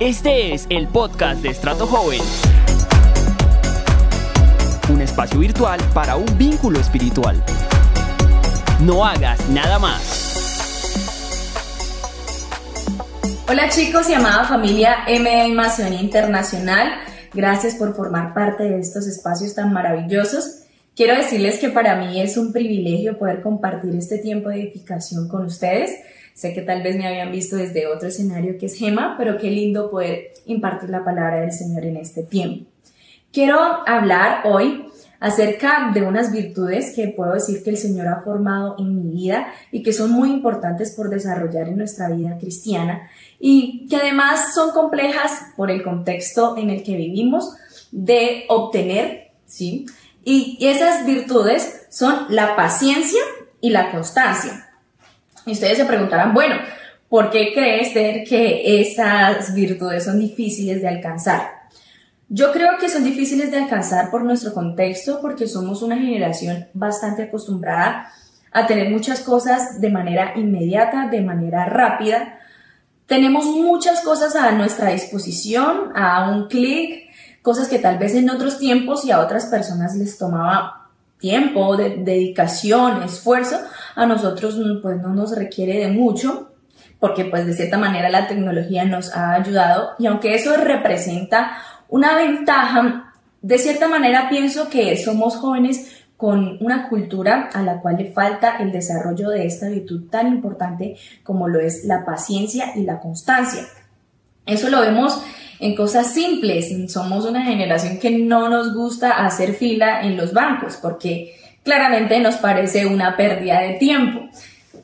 Este es el podcast de Estrato Joven. Un espacio virtual para un vínculo espiritual. No hagas nada más. Hola chicos y amada familia MA Macedonia Internacional. Gracias por formar parte de estos espacios tan maravillosos. Quiero decirles que para mí es un privilegio poder compartir este tiempo de edificación con ustedes. Sé que tal vez me habían visto desde otro escenario que es Gema, pero qué lindo poder impartir la palabra del Señor en este tiempo. Quiero hablar hoy acerca de unas virtudes que puedo decir que el Señor ha formado en mi vida y que son muy importantes por desarrollar en nuestra vida cristiana y que además son complejas por el contexto en el que vivimos de obtener, ¿sí? Y esas virtudes son la paciencia y la constancia. Y ustedes se preguntarán, bueno, ¿por qué crees que esas virtudes son difíciles de alcanzar? Yo creo que son difíciles de alcanzar por nuestro contexto, porque somos una generación bastante acostumbrada a tener muchas cosas de manera inmediata, de manera rápida. Tenemos muchas cosas a nuestra disposición, a un clic, cosas que tal vez en otros tiempos y a otras personas les tomaba tiempo, de, dedicación, esfuerzo, a nosotros pues no nos requiere de mucho porque pues de cierta manera la tecnología nos ha ayudado y aunque eso representa una ventaja, de cierta manera pienso que somos jóvenes con una cultura a la cual le falta el desarrollo de esta virtud tan importante como lo es la paciencia y la constancia. Eso lo vemos en cosas simples. Somos una generación que no nos gusta hacer fila en los bancos porque claramente nos parece una pérdida de tiempo.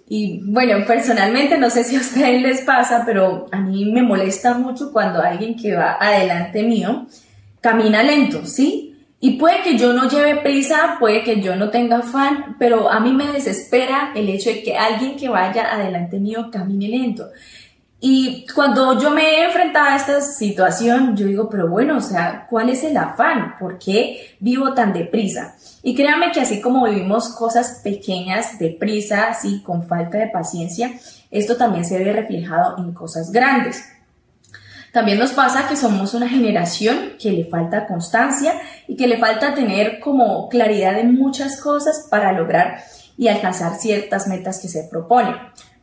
Y bueno, personalmente no sé si a ustedes les pasa, pero a mí me molesta mucho cuando alguien que va adelante mío camina lento, ¿sí? Y puede que yo no lleve prisa, puede que yo no tenga afán, pero a mí me desespera el hecho de que alguien que vaya adelante mío camine lento. Y cuando yo me he enfrentado a esta situación, yo digo, pero bueno, o sea, ¿cuál es el afán? ¿Por qué vivo tan deprisa? Y créanme que así como vivimos cosas pequeñas deprisa, así con falta de paciencia, esto también se ve reflejado en cosas grandes. También nos pasa que somos una generación que le falta constancia y que le falta tener como claridad en muchas cosas para lograr y alcanzar ciertas metas que se proponen.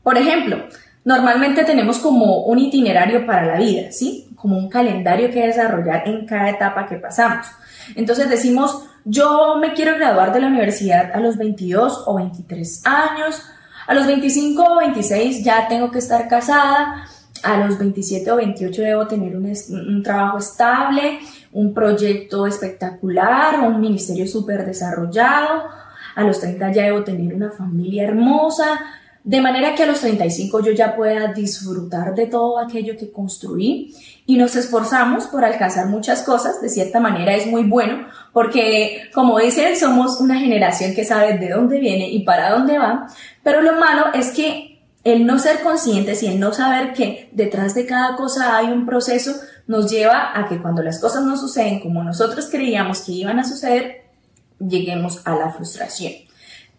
Por ejemplo, Normalmente tenemos como un itinerario para la vida, ¿sí? Como un calendario que desarrollar en cada etapa que pasamos. Entonces decimos, yo me quiero graduar de la universidad a los 22 o 23 años, a los 25 o 26 ya tengo que estar casada, a los 27 o 28 debo tener un, un trabajo estable, un proyecto espectacular, un ministerio súper desarrollado, a los 30 ya debo tener una familia hermosa, de manera que a los 35 yo ya pueda disfrutar de todo aquello que construí y nos esforzamos por alcanzar muchas cosas, de cierta manera es muy bueno, porque como dicen, somos una generación que sabe de dónde viene y para dónde va, pero lo malo es que el no ser conscientes y el no saber que detrás de cada cosa hay un proceso nos lleva a que cuando las cosas no suceden como nosotros creíamos que iban a suceder, lleguemos a la frustración.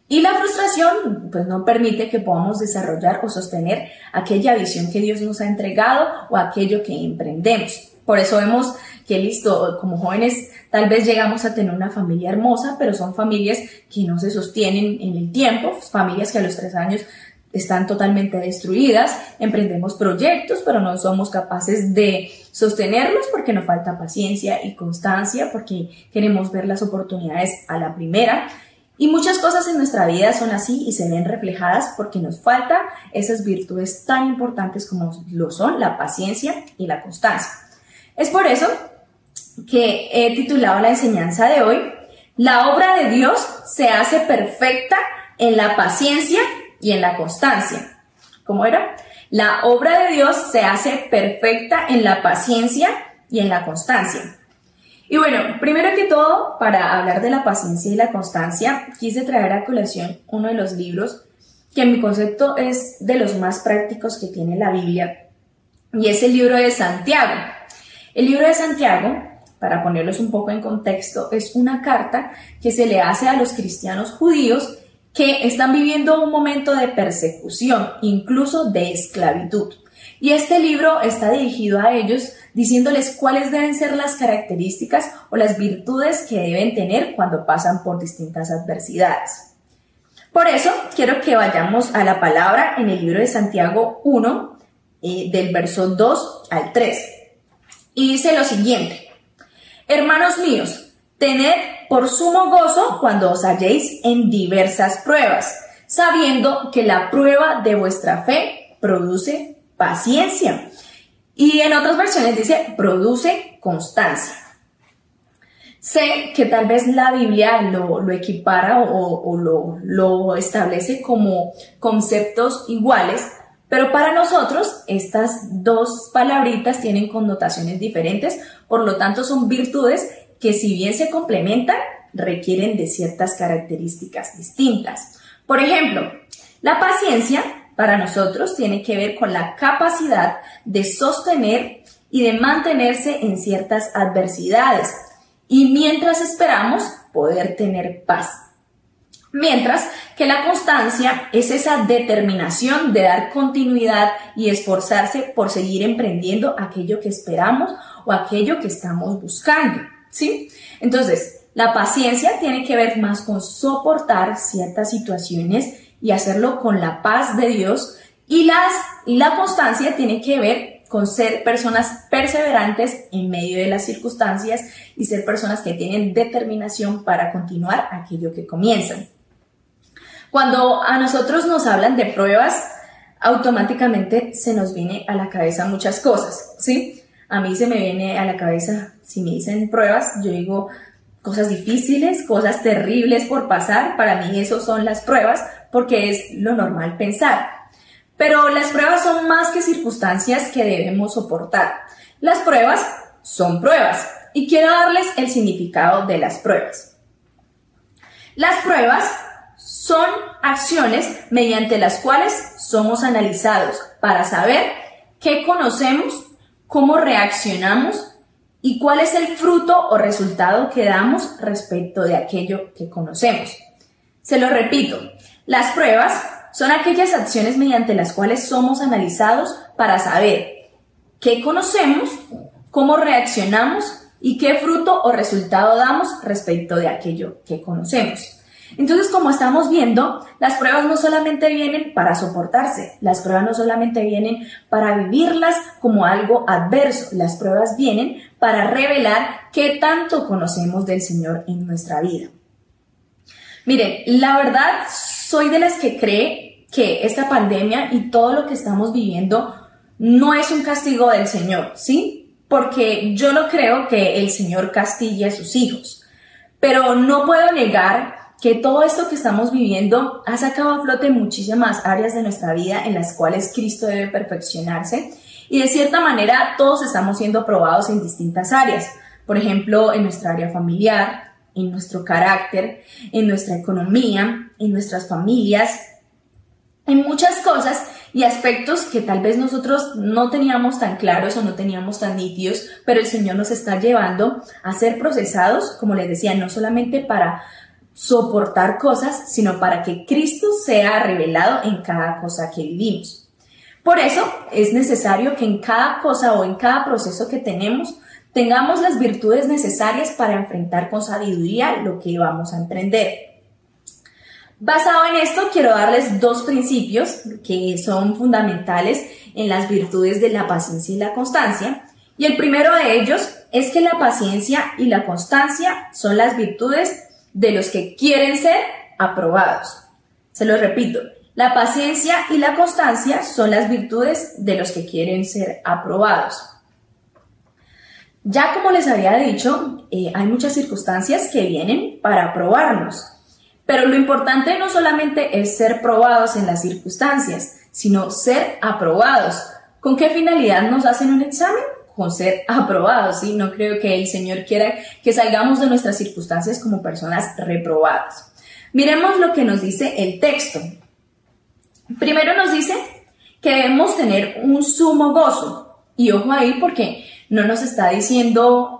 Y la frustración pues no permite que podamos desarrollar o sostener aquella visión que Dios nos ha entregado o aquello que emprendemos. Por eso vemos que listo, como jóvenes tal vez llegamos a tener una familia hermosa, pero son familias que no se sostienen en el tiempo, familias que a los tres años están totalmente destruidas, emprendemos proyectos, pero no somos capaces de sostenerlos porque nos falta paciencia y constancia, porque queremos ver las oportunidades a la primera y muchas cosas en nuestra vida son así y se ven reflejadas porque nos faltan esas virtudes tan importantes como lo son la paciencia y la constancia. Es por eso que he titulado la enseñanza de hoy, La obra de Dios se hace perfecta en la paciencia y en la constancia. ¿Cómo era? La obra de Dios se hace perfecta en la paciencia y en la constancia. Y bueno, primero que todo, para hablar de la paciencia y la constancia, quise traer a colación uno de los libros que en mi concepto es de los más prácticos que tiene la Biblia, y es el libro de Santiago. El libro de Santiago, para ponerlos un poco en contexto, es una carta que se le hace a los cristianos judíos que están viviendo un momento de persecución, incluso de esclavitud. Y este libro está dirigido a ellos diciéndoles cuáles deben ser las características o las virtudes que deben tener cuando pasan por distintas adversidades. Por eso quiero que vayamos a la palabra en el libro de Santiago 1, eh, del verso 2 al 3. Y dice lo siguiente, Hermanos míos, tened por sumo gozo cuando os halléis en diversas pruebas, sabiendo que la prueba de vuestra fe produce paciencia. Y en otras versiones dice, produce constancia. Sé que tal vez la Biblia lo, equipara o, lo, lo establece como conceptos iguales, pero para nosotros estas dos palabritas tienen connotaciones diferentes, por lo tanto son virtudes que si bien se complementan, requieren de ciertas características distintas. Por ejemplo, la paciencia para nosotros tiene que ver con la capacidad de sostener y de mantenerse en ciertas adversidades y mientras esperamos poder tener paz. Mientras que la constancia es esa determinación de dar continuidad y esforzarse por seguir emprendiendo aquello que esperamos o aquello que estamos buscando, ¿sí? Entonces, la paciencia tiene que ver más con soportar ciertas situaciones y hacerlo con la paz de Dios. Y, las, la constancia tiene que ver con ser personas perseverantes en medio de las circunstancias y ser personas que tienen determinación para continuar aquello que comienzan. Cuando a nosotros nos hablan de pruebas, automáticamente se nos viene a la cabeza muchas cosas, ¿sí? A mí se me viene a la cabeza, si me dicen pruebas, yo digo cosas difíciles, cosas terribles por pasar, para mí eso son las pruebas, porque es lo normal pensar. Pero las pruebas son más que circunstancias que debemos soportar. Las pruebas son pruebas y quiero darles el significado de las pruebas. Las pruebas son acciones mediante las cuales somos analizados para saber qué conocemos, cómo reaccionamos y cuál es el fruto o resultado que damos respecto de aquello que conocemos. Se lo repito, las pruebas son aquellas acciones mediante las cuales somos analizados para saber qué conocemos, cómo reaccionamos y qué fruto o resultado damos respecto de aquello que conocemos. Entonces, como estamos viendo, las pruebas no solamente vienen para soportarse, las pruebas no solamente vienen para vivirlas como algo adverso, las pruebas vienen para revelar qué tanto conocemos del Señor en nuestra vida. Miren, la verdad soy de las que cree que esta pandemia y todo lo que estamos viviendo no es un castigo del Señor, ¿sí? Porque yo no creo que el Señor castigue a sus hijos. Pero no puedo negar que todo esto que estamos viviendo ha sacado a flote muchísimas áreas de nuestra vida en las cuales Cristo debe perfeccionarse y de cierta manera todos estamos siendo probados en distintas áreas. Por ejemplo, en nuestra área familiar, en nuestro carácter, en nuestra economía, en nuestras familias, en muchas cosas y aspectos que tal vez nosotros no teníamos tan claros o no teníamos tan nítidos, pero el Señor nos está llevando a ser procesados, como les decía, no solamente para soportar cosas, sino para que Cristo sea revelado en cada cosa que vivimos. Por eso es necesario que en cada cosa o en cada proceso que tenemos tengamos las virtudes necesarias para enfrentar con sabiduría lo que vamos a emprender. Basado en esto, quiero darles dos principios que son fundamentales en las virtudes de la paciencia y la constancia. Y el primero de ellos es que la paciencia y la constancia son las virtudes de los que quieren ser aprobados. Se lo repito, la paciencia y la constancia son las virtudes de los que quieren ser aprobados. Ya como les había dicho, eh, hay muchas circunstancias que vienen para probarnos, pero lo importante no solamente es ser probados en las circunstancias, sino ser aprobados. ¿Con qué finalidad nos hacen un examen? Con ser aprobados, ¿sí? No creo que el Señor quiera que salgamos de nuestras circunstancias como personas reprobadas. Miremos lo que nos dice el texto. Primero nos dice que debemos tener un sumo gozo. Y ojo ahí porque no nos está diciendo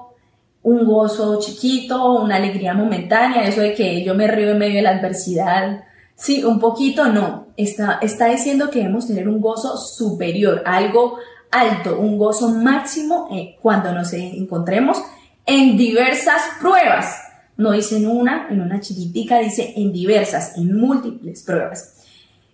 un gozo chiquito, una alegría momentánea, eso de que yo me río en medio de la adversidad Sí, un poquito no. Está, está diciendo que debemos tener un gozo superior, algo alto, un gozo máximo eh, cuando nos encontremos en diversas pruebas. No dice en una, en una chiquitica, dice en diversas, en múltiples pruebas.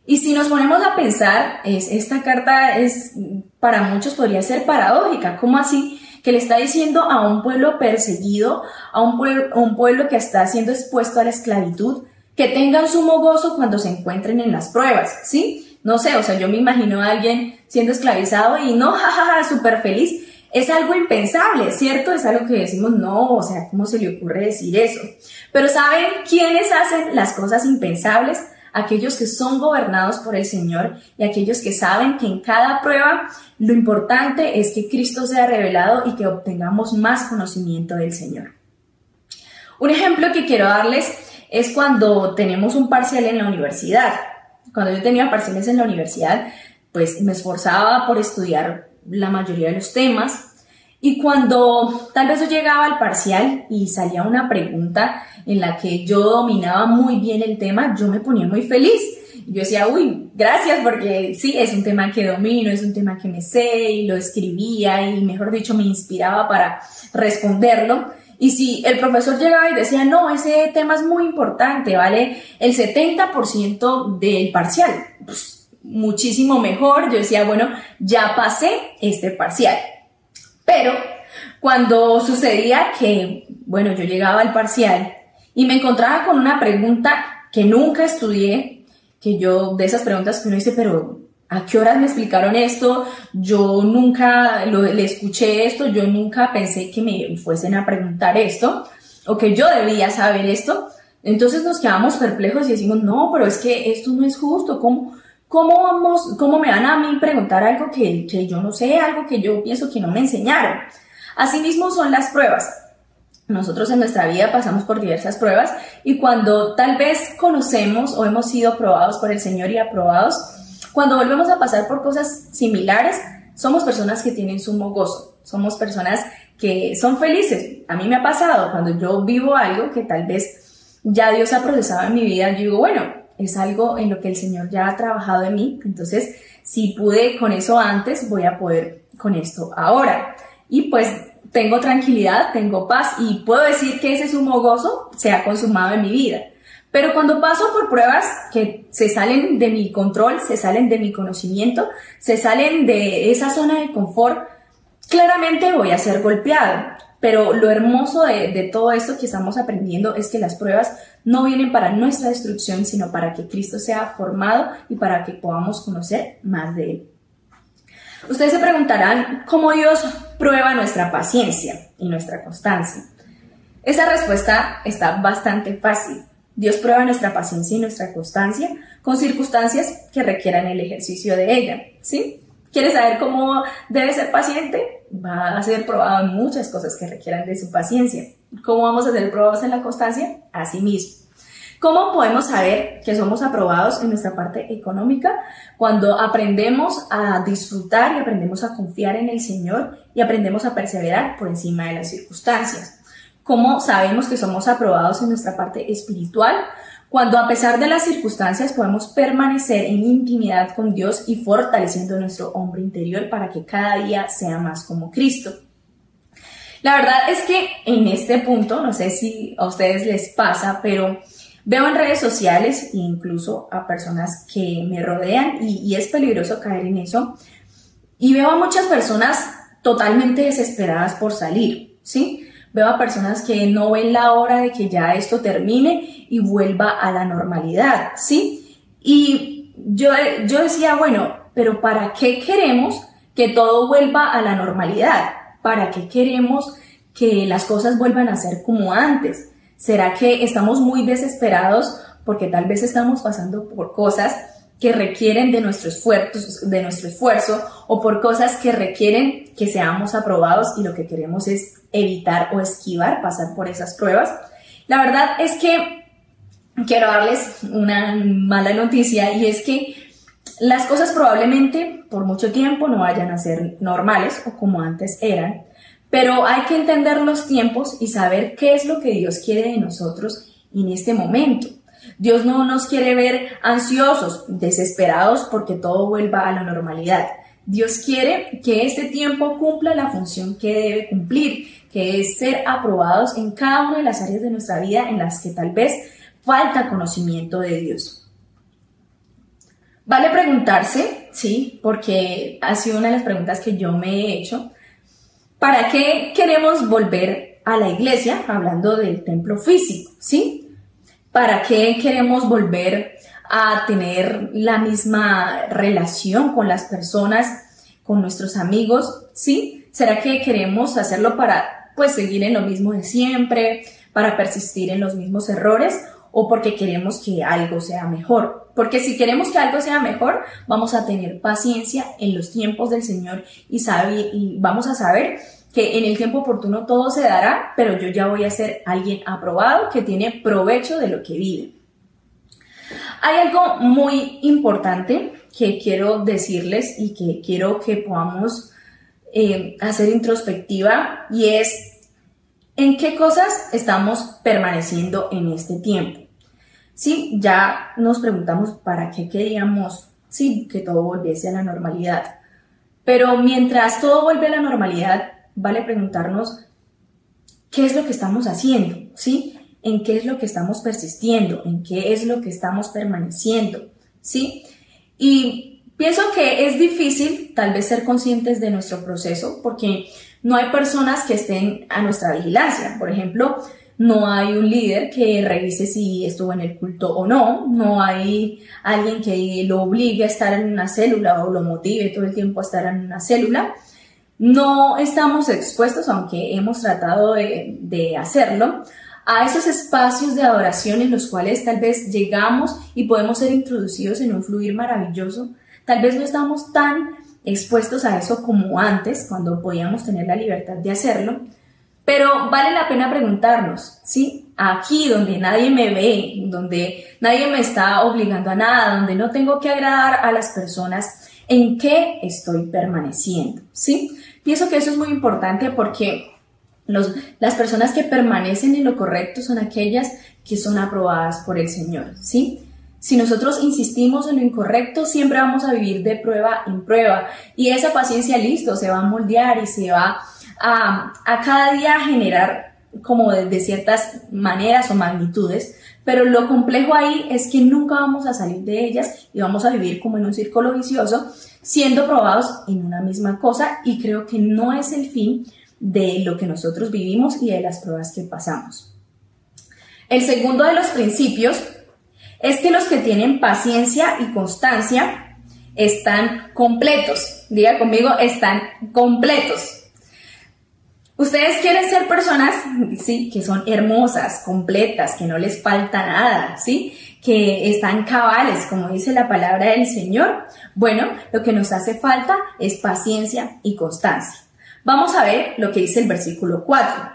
Y si nos ponemos a pensar, es, esta carta es, para muchos podría ser paradójica. ¿Cómo así? Que le está diciendo a un pueblo perseguido, a un pueblo, un pueblo que está siendo expuesto a la esclavitud, que tengan sumo gozo cuando se encuentren en las pruebas, ¿sí? No sé, o sea, yo me imagino a alguien siendo esclavizado y no, jajaja, súper feliz. Es algo impensable, ¿cierto? Es algo que decimos, no, o sea, ¿cómo se le ocurre decir eso? Pero ¿saben quiénes hacen las cosas impensables? Aquellos que son gobernados por el Señor y aquellos que saben que en cada prueba lo importante es que Cristo sea revelado y que obtengamos más conocimiento del Señor. Un ejemplo que quiero darles es cuando tenemos un parcial en la universidad. Cuando yo tenía parciales en la universidad, pues me esforzaba por estudiar la mayoría de los temas. Y cuando tal vez yo llegaba al parcial y salía una pregunta en la que yo dominaba muy bien el tema, yo me ponía muy feliz. Yo decía, uy, gracias porque sí, es un tema que domino, es un tema que me sé y lo escribía y mejor dicho me inspiraba para responderlo. Y si el profesor llegaba y decía, no, ese tema es muy importante, ¿vale? El 70% del parcial, pues muchísimo mejor. Yo decía, bueno, ya pasé este parcial. Pero cuando sucedía que, bueno, yo llegaba al parcial y me encontraba con una pregunta que nunca estudié, que yo, de esas preguntas que uno dice, pero ¿A qué horas me explicaron esto? Yo nunca le escuché esto, yo nunca pensé que me fuesen a preguntar esto o que yo debía saber esto. Entonces nos quedamos perplejos y decimos, no, pero es que esto no es justo. ¿Cómo, cómo, vamos, cómo me van a mí preguntar algo que, que yo no sé, algo que yo pienso que no me enseñaron? Asimismo son las pruebas. Nosotros en nuestra vida pasamos por diversas pruebas y cuando tal vez conocemos o hemos sido probados por el Señor y aprobados, cuando volvemos a pasar por cosas similares, somos personas que tienen sumo gozo, somos personas que son felices. A mí me ha pasado cuando yo vivo algo que tal vez ya Dios ha procesado en mi vida, yo digo, bueno, es algo en lo que el Señor ya ha trabajado en mí, entonces si pude con eso antes, voy a poder con esto ahora. Y pues tengo tranquilidad, tengo paz y puedo decir que ese sumo gozo se ha consumado en mi vida. Pero cuando paso por pruebas que se salen de mi control, se salen de mi conocimiento, se salen de esa zona de confort, claramente voy a ser golpeado. Pero lo hermoso de, todo esto que estamos aprendiendo es que las pruebas no vienen para nuestra destrucción, sino para que Cristo sea formado y para que podamos conocer más de Él. Ustedes se preguntarán cómo Dios prueba nuestra paciencia y nuestra constancia. Esa respuesta está bastante fácil. Dios prueba nuestra paciencia y nuestra constancia con circunstancias que requieran el ejercicio de ella, ¿sí? ¿Quieres saber cómo debe ser paciente? Va a ser probado en muchas cosas que requieran de su paciencia. ¿Cómo vamos a ser probados en la constancia? Así mismo. ¿Cómo podemos saber que somos aprobados en nuestra parte económica? Cuando aprendemos a disfrutar y aprendemos a confiar en el Señor y aprendemos a perseverar por encima de las circunstancias. ¿Cómo sabemos que somos aprobados en nuestra parte espiritual? Cuando a pesar de las circunstancias podemos permanecer en intimidad con Dios y fortaleciendo nuestro hombre interior para que cada día sea más como Cristo. La verdad es que en este punto, no sé si a ustedes les pasa, pero veo en redes sociales e incluso a personas que me rodean y, es peligroso caer en eso. Y veo a muchas personas totalmente desesperadas por salir, ¿sí? Veo a personas que no ven la hora de que ya esto termine y vuelva a la normalidad, ¿sí? Y yo, yo decía, bueno, pero ¿para qué queremos que todo vuelva a la normalidad? ¿Para qué queremos que las cosas vuelvan a ser como antes? ¿Será que estamos muy desesperados porque tal vez estamos pasando por cosas que requieren de nuestro esfuerzo, de nuestro esfuerzo o por cosas que requieren que seamos aprobados y lo que queremos es evitar o esquivar pasar por esas pruebas. La verdad es que quiero darles una mala noticia y es que las cosas probablemente por mucho tiempo no vayan a ser normales o como antes eran, pero hay que entender los tiempos y saber qué es lo que Dios quiere de nosotros en este momento. Dios no nos quiere ver ansiosos, desesperados porque todo vuelva a la normalidad. Dios quiere que este tiempo cumpla la función que debe cumplir, que es ser aprobados en cada una de las áreas de nuestra vida en las que tal vez falta conocimiento de Dios. Vale preguntarse, sí, porque ha sido una de las preguntas que yo me he hecho, ¿para qué queremos volver a la iglesia, hablando del templo físico, sí? ¿Para qué queremos volver a tener la misma relación con las personas, con nuestros amigos, ¿sí? ¿Será que queremos hacerlo para pues seguir en lo mismo de siempre, para persistir en los mismos errores o porque queremos que algo sea mejor? Porque si queremos que algo sea mejor, vamos a tener paciencia en los tiempos del Señor y, sabe, y vamos a saber que en el tiempo oportuno todo se dará, pero yo ya voy a ser alguien aprobado que tiene provecho de lo que vive. Hay algo muy importante que quiero decirles y que quiero que podamos eh, hacer introspectiva y es en qué cosas estamos permaneciendo en este tiempo. Sí, ya nos preguntamos para qué queríamos sí, que todo volviese a la normalidad. Pero mientras todo vuelve a la normalidad, vale preguntarnos qué es lo que estamos haciendo, ¿sí? en qué es lo que estamos persistiendo, en qué es lo que estamos permaneciendo, ¿sí? Y pienso que es difícil tal vez ser conscientes de nuestro proceso porque no hay personas que estén a nuestra vigilancia. Por ejemplo, no hay un líder que revise si estuvo en el culto o no, no hay alguien que lo obligue a estar en una célula o lo motive todo el tiempo a estar en una célula. No estamos expuestos, aunque hemos tratado de, hacerlo, a esos espacios de adoración en los cuales tal vez llegamos y podemos ser introducidos en un fluir maravilloso. Tal vez no estamos tan expuestos a eso como antes, cuando podíamos tener la libertad de hacerlo, pero vale la pena preguntarnos, ¿sí? Aquí donde nadie me ve, donde nadie me está obligando a nada, donde no tengo que agradar a las personas, ¿en qué estoy permaneciendo? ¿Sí? Pienso que eso es muy importante porque las personas que permanecen en lo correcto son aquellas que son aprobadas por el Señor, ¿sí? Si nosotros insistimos en lo incorrecto, siempre vamos a vivir de prueba en prueba y esa paciencia, listo, se va a moldear y se va a, a cada día generar como de, ciertas maneras o magnitudes, pero lo complejo ahí es que nunca vamos a salir de ellas y vamos a vivir como en un círculo vicioso, siendo probados en una misma cosa y creo que no es el fin de lo que nosotros vivimos y de las pruebas que pasamos. El segundo de los principios es que los que tienen paciencia y constancia están completos. Diga conmigo, están completos. Ustedes quieren ser personas, sí, que son hermosas, completas, que no les falta nada, sí, que están cabales, como dice la palabra del Señor. Bueno, lo que nos hace falta es paciencia y constancia. Vamos a ver lo que dice el versículo 4.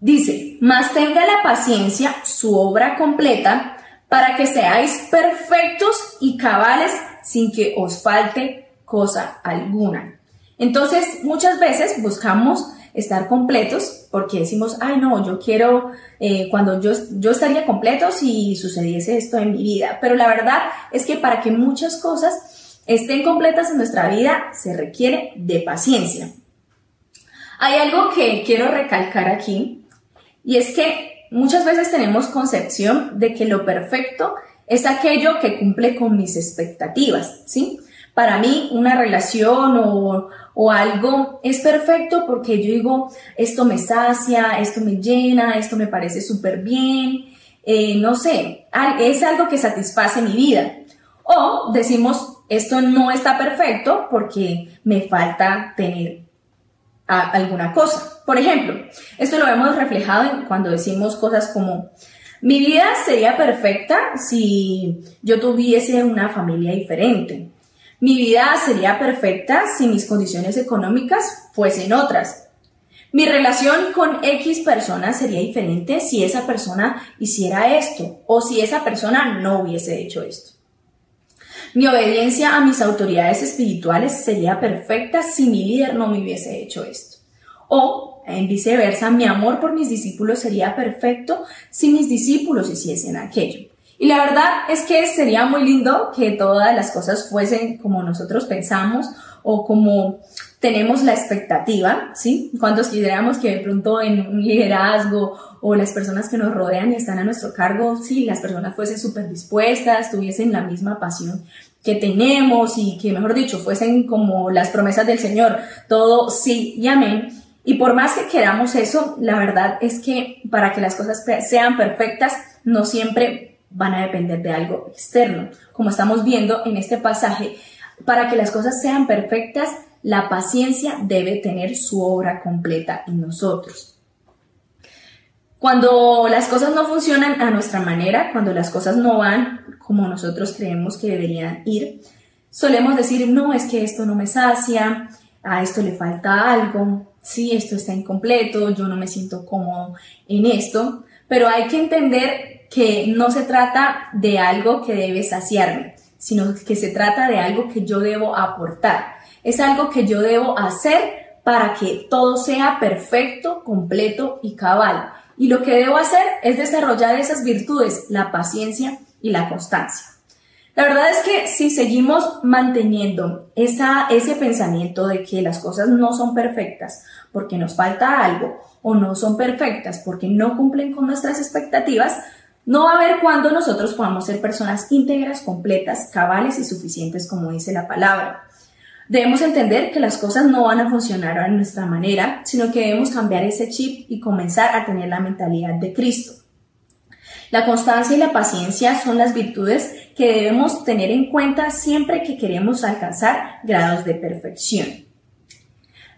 Dice, mas tenga la paciencia su obra completa para que seáis perfectos y cabales sin que os falte cosa alguna. Entonces, muchas veces buscamos estar completos porque decimos, ay no, yo quiero, eh, cuando yo, yo estaría completo si sucediese esto en mi vida. Pero la verdad es que para que muchas cosas estén completas en nuestra vida se requiere de paciencia. Hay algo que quiero recalcar aquí y es que muchas veces tenemos concepción de que lo perfecto es aquello que cumple con mis expectativas, ¿sí? Para mí una relación o, o algo es perfecto porque yo digo, esto me sacia, esto me llena, esto me parece súper bien, eh, no sé, es algo que satisface mi vida. O decimos, esto no está perfecto porque me falta tener alguna cosa. Por ejemplo, esto lo hemos reflejado cuando decimos cosas como, mi vida sería perfecta si yo tuviese una familia diferente. Mi vida sería perfecta si mis condiciones económicas fuesen otras. Mi relación con X persona sería diferente si esa persona hiciera esto o si esa persona no hubiese hecho esto. Mi obediencia a mis autoridades espirituales sería perfecta si mi líder no me hubiese hecho esto. O en viceversa, mi amor por mis discípulos sería perfecto si mis discípulos hiciesen aquello. Y la verdad es que sería muy lindo que todas las cosas fuesen como nosotros pensamos o como tenemos la expectativa, ¿sí? Cuando quisiéramos que de pronto en un liderazgo o las personas que nos rodean y están a nuestro cargo, sí, las personas fuesen súper dispuestas, tuviesen la misma pasión que tenemos y que, mejor dicho, fuesen como las promesas del Señor, todo sí y amén. Y por más que queramos eso, la verdad es que para que las cosas sean perfectas, no siempre van a depender de algo externo. Como estamos viendo en este pasaje, para que las cosas sean perfectas, la paciencia debe tener su obra completa en nosotros. Cuando las cosas no funcionan a nuestra manera, cuando las cosas no van como nosotros creemos que deberían ir, solemos decir, no, es que esto no me sacia, a esto le falta algo, sí, esto está incompleto, yo no me siento cómodo en esto, pero hay que entender que no se trata de algo que debe saciarme, sino que se trata de algo que yo debo aportar. Es algo que yo debo hacer para que todo sea perfecto, completo y cabal. Y lo que debo hacer es desarrollar esas virtudes, la paciencia y la constancia. La verdad es que si seguimos manteniendo esa, ese pensamiento de que las cosas no son perfectas porque nos falta algo o no son perfectas porque no cumplen con nuestras expectativas, no va a haber cuando nosotros podamos ser personas íntegras, completas, cabales y suficientes, como dice la palabra. Debemos entender que las cosas no van a funcionar a nuestra manera, sino que debemos cambiar ese chip y comenzar a tener la mentalidad de Cristo. La constancia y la paciencia son las virtudes que debemos tener en cuenta siempre que queremos alcanzar grados de perfección.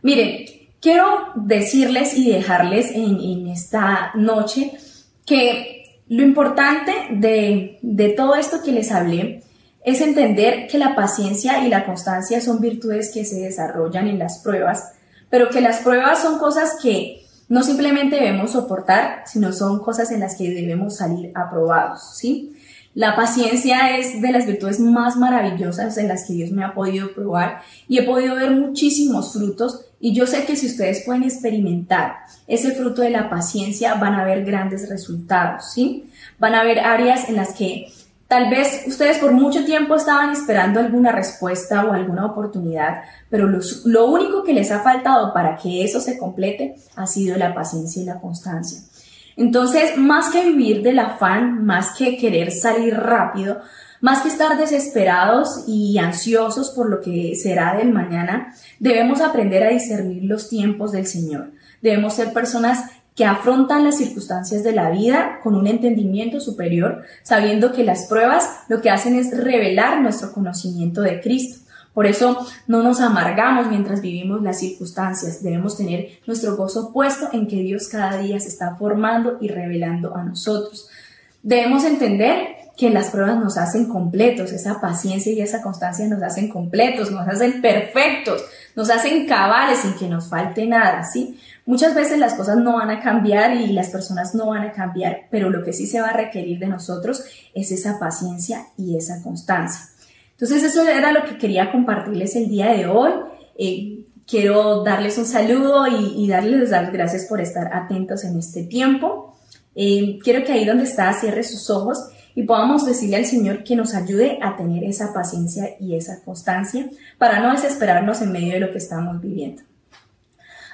Miren, quiero decirles y dejarles en, en esta noche que lo importante de, de todo esto que les hablé es entender que la paciencia y la constancia son virtudes que se desarrollan en las pruebas, pero que las pruebas son cosas que no simplemente debemos soportar, sino son cosas en las que debemos salir aprobados, ¿sí? La paciencia es de las virtudes más maravillosas en las que Dios me ha podido probar y he podido ver muchísimos frutos y yo sé que si ustedes pueden experimentar ese fruto de la paciencia van a ver grandes resultados, ¿sí? Van a haber áreas en las que tal vez ustedes por mucho tiempo estaban esperando alguna respuesta o alguna oportunidad, pero lo único que les ha faltado para que eso se complete ha sido la paciencia y la constancia. Entonces, más que vivir del afán, más que querer salir rápido, más que estar desesperados y ansiosos por lo que será del mañana, debemos aprender a discernir los tiempos del Señor. Debemos ser personas que afrontan las circunstancias de la vida con un entendimiento superior, sabiendo que las pruebas lo que hacen es revelar nuestro conocimiento de Cristo. Por eso no nos amargamos mientras vivimos las circunstancias. Debemos tener nuestro gozo puesto en que Dios cada día se está formando y revelando a nosotros. Debemos entender que las pruebas nos hacen completos, esa paciencia y esa constancia nos hacen completos, nos hacen perfectos, nos hacen cabales sin que nos falte nada, ¿sí? Muchas veces las cosas no van a cambiar y las personas no van a cambiar, pero lo que sí se va a requerir de nosotros es esa paciencia y esa constancia. Entonces eso era lo que quería compartirles el día de hoy. Eh, quiero darles un saludo y, darles las gracias por estar atentos en este tiempo. Eh, quiero que ahí donde está cierre sus ojos y podamos decirle al Señor que nos ayude a tener esa paciencia y esa constancia para no desesperarnos en medio de lo que estamos viviendo.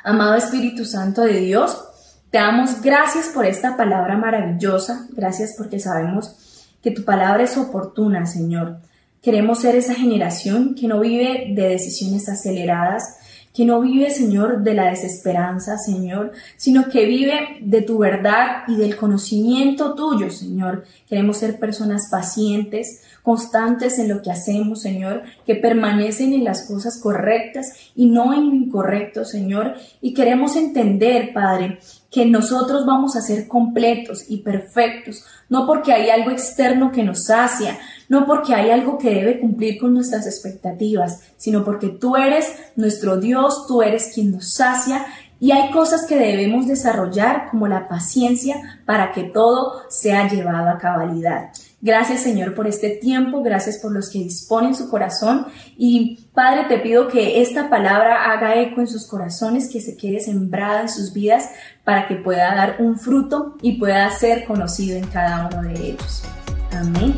Amado Espíritu Santo de Dios, te damos gracias por esta palabra maravillosa, gracias porque sabemos que tu palabra es oportuna, Señor. Queremos ser esa generación que no vive de decisiones aceleradas, que no vive, Señor, de la desesperanza, Señor, sino que vive de tu verdad y del conocimiento tuyo, Señor. Queremos ser personas pacientes, constantes en lo que hacemos, Señor, que permanecen en las cosas correctas y no en lo incorrecto, Señor. Y queremos entender, Padre, que nosotros vamos a ser completos y perfectos, no porque hay algo externo que nos sacia, no porque hay algo que debe cumplir con nuestras expectativas, sino porque tú eres nuestro Dios, tú eres quien nos sacia y hay cosas que debemos desarrollar como la paciencia para que todo sea llevado a cabalidad. Gracias Señor por este tiempo, gracias por los que disponen su corazón y Padre te pido que esta palabra haga eco en sus corazones, que se quede sembrada en sus vidas para que pueda dar un fruto y pueda ser conocido en cada uno de ellos. Amén.